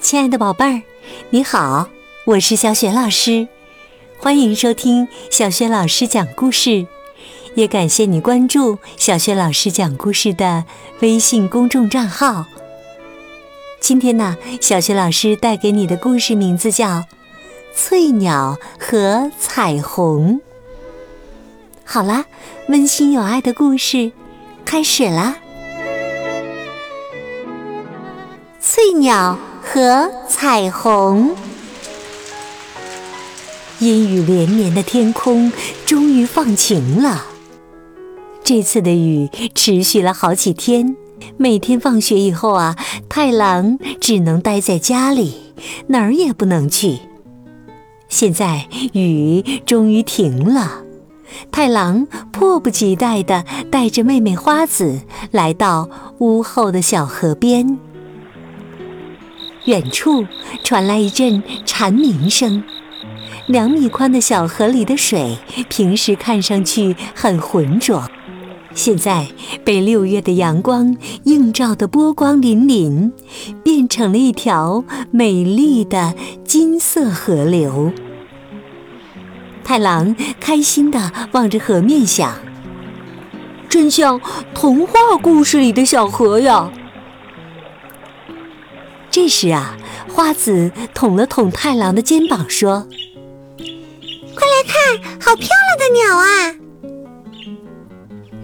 亲爱的宝贝儿，你好，我是小雪老师，欢迎收听小雪老师讲故事，也感谢你关注小雪老师讲故事的微信公众账号。今天呢，小雪老师带给你的故事名字叫《翠鸟和彩虹》。好啦，温馨有爱的故事开始啦！翠鸟。和彩虹，阴雨连绵的天空终于放晴了。这次的雨持续了好几天，每天放学以后啊，太郎只能待在家里，哪儿也不能去。现在雨终于停了，太郎迫不及待地带着妹妹花子来到屋后的小河边。远处传来一阵蝉鸣声。两米宽的小河里的水，平时看上去很浑浊，现在被六月的阳光映照得波光粼粼，变成了一条美丽的金色河流。太郎开心地望着河面，想：真像童话故事里的小河呀！这时啊，花子捅了捅太郎的肩膀，说：“快来看，好漂亮的鸟啊！”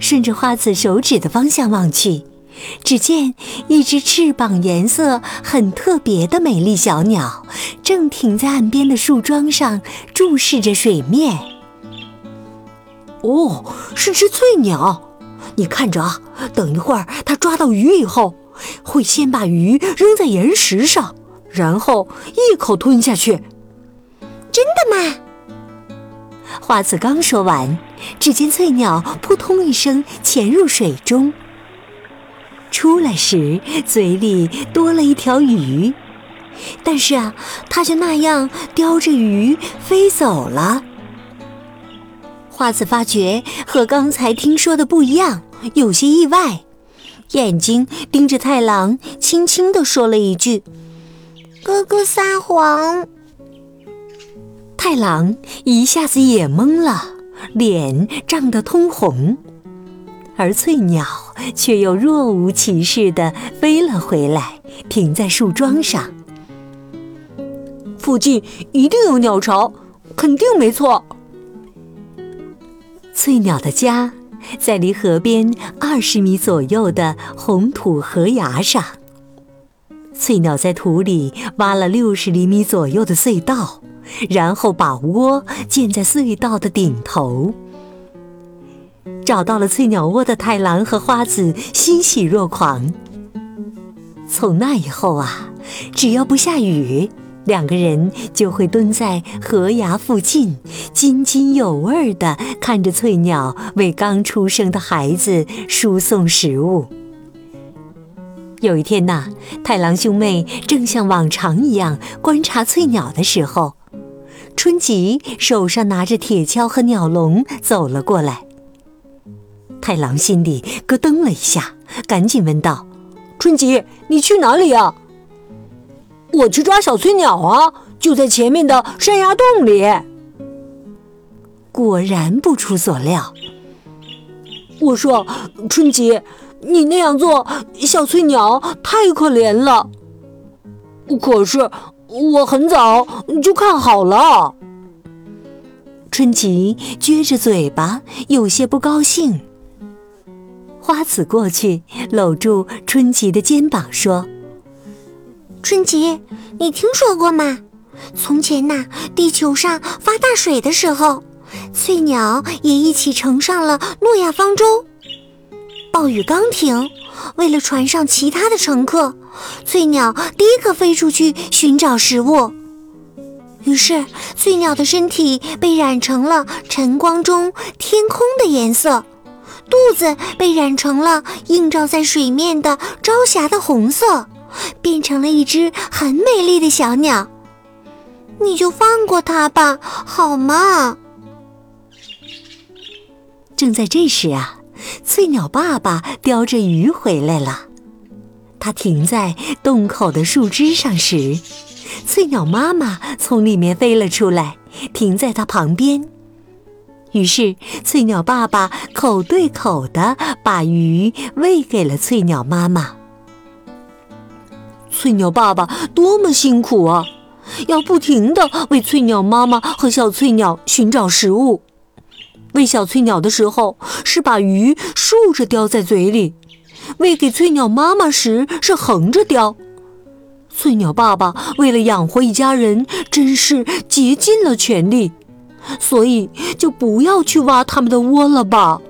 顺着花子手指的方向望去，只见一只翅膀颜色很特别的美丽小鸟，正停在岸边的树桩上，注视着水面。哦，是只翠鸟！你看着啊，等一会儿它抓到鱼以后。会先把鱼扔在岩石上，然后一口吞下去。真的吗？花子刚说完，只见翠鸟扑通一声潜入水中，出来时嘴里多了一条鱼，但是啊，它就那样叼着鱼飞走了。花子发觉和刚才听说的不一样，有些意外。眼睛盯着太郎，轻轻地说了一句：“哥哥撒谎。”太郎一下子也懵了，脸涨得通红，而翠鸟却又若无其事地飞了回来，停在树桩上。附近一定有鸟巢，肯定没错。翠鸟的家。在离河边二十米左右的红土河崖上，翠鸟在土里挖了六十厘米左右的隧道，然后把窝建在隧道的顶头。找到了翠鸟窝的太郎和花子欣喜若狂。从那以后啊，只要不下雨。两个人就会蹲在河崖附近，津津有味地看着翠鸟为刚出生的孩子输送食物。有一天呐，太郎兄妹正像往常一样观察翠鸟的时候，春吉手上拿着铁锹和鸟笼走了过来。太郎心里咯噔了一下，赶紧问道：“春吉，你去哪里呀？”我去抓小翠鸟啊，就在前面的山崖洞里。果然不出所料。我说：“春吉，你那样做，小翠鸟太可怜了。”可是我很早就看好了。春吉撅着嘴巴，有些不高兴。花子过去搂住春吉的肩膀，说。春吉，你听说过吗？从前呐，地球上发大水的时候，翠鸟也一起乘上了诺亚方舟。暴雨刚停，为了船上其他的乘客，翠鸟第一个飞出去寻找食物。于是，翠鸟的身体被染成了晨光中天空的颜色，肚子被染成了映照在水面的朝霞的红色。变成了一只很美丽的小鸟，你就放过它吧，好吗？正在这时啊，翠鸟爸爸叼着鱼回来了。它停在洞口的树枝上时，翠鸟妈妈从里面飞了出来，停在它旁边。于是，翠鸟爸爸口对口的把鱼喂给了翠鸟妈妈。翠鸟爸爸多么辛苦啊！要不停的为翠鸟妈妈和小翠鸟寻找食物。喂小翠鸟的时候，是把鱼竖着叼在嘴里；喂给翠鸟妈妈时，是横着叼。翠鸟爸爸为了养活一家人，真是竭尽了全力。所以，就不要去挖他们的窝了吧。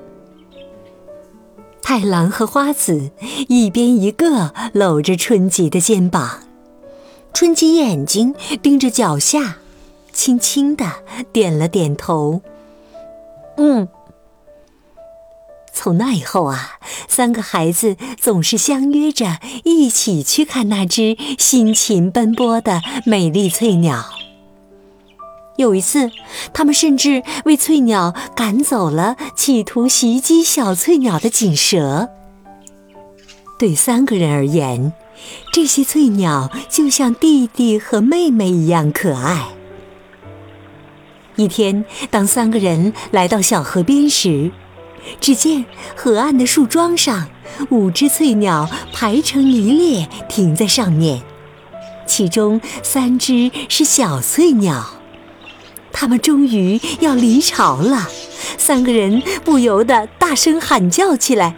太郎和花子一边一个搂着春吉的肩膀，春吉眼睛盯着脚下，轻轻的点了点头。嗯。从那以后啊，三个孩子总是相约着一起去看那只辛勤奔波的美丽翠鸟。有一次，他们甚至为翠鸟赶走了企图袭击小翠鸟的锦蛇。对三个人而言，这些翠鸟就像弟弟和妹妹一样可爱。一天，当三个人来到小河边时，只见河岸的树桩上，五只翠鸟排成一列停在上面，其中三只是小翠鸟。它们终于要离巢了，三个人不由得大声喊叫起来：“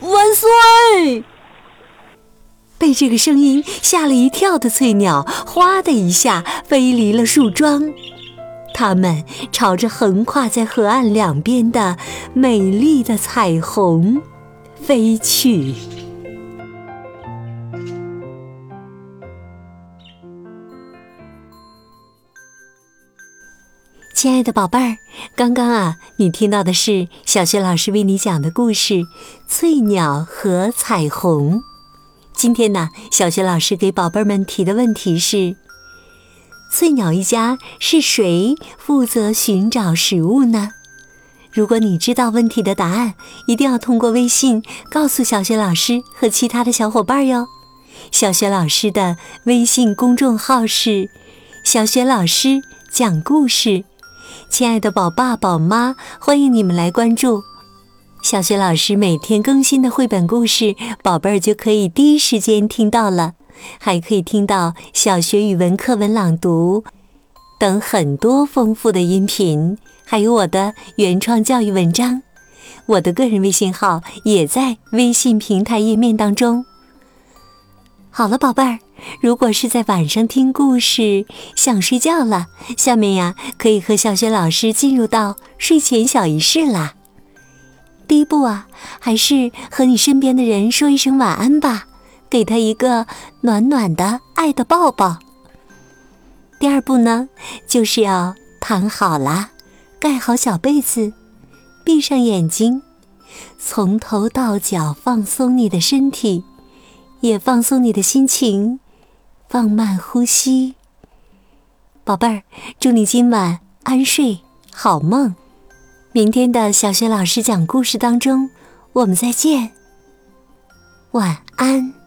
万岁！”被这个声音吓了一跳的翠鸟，哗的一下飞离了树桩。它们朝着横跨在河岸两边的美丽的彩虹飞去。亲爱的宝贝儿，刚刚啊，你听到的是小学老师为你讲的故事《翠鸟和彩虹》。今天呢，小学老师给宝贝们提的问题是：翠鸟一家是谁负责寻找食物呢？如果你知道问题的答案，一定要通过微信告诉小学老师和其他的小伙伴哟。小学老师的微信公众号是“小学老师讲故事”。亲爱的宝爸宝妈，欢迎你们来关注小学老师每天更新的绘本故事，宝贝儿就可以第一时间听到了，还可以听到小学语文课文朗读等很多丰富的音频，还有我的原创教育文章。我的个人微信号也在微信平台页面当中。好了，宝贝儿。如果是在晚上听故事想睡觉了，下面呀可以和小雪老师进入到睡前小仪式啦。第一步啊，还是和你身边的人说一声晚安吧，给他一个暖暖的爱的抱抱。第二步呢，就是要躺好了，盖好小被子，闭上眼睛，从头到脚放松你的身体，也放松你的心情。放慢呼吸，宝贝儿，祝你今晚安睡，好梦。明天的小学老师讲故事当中，我们再见，晚安。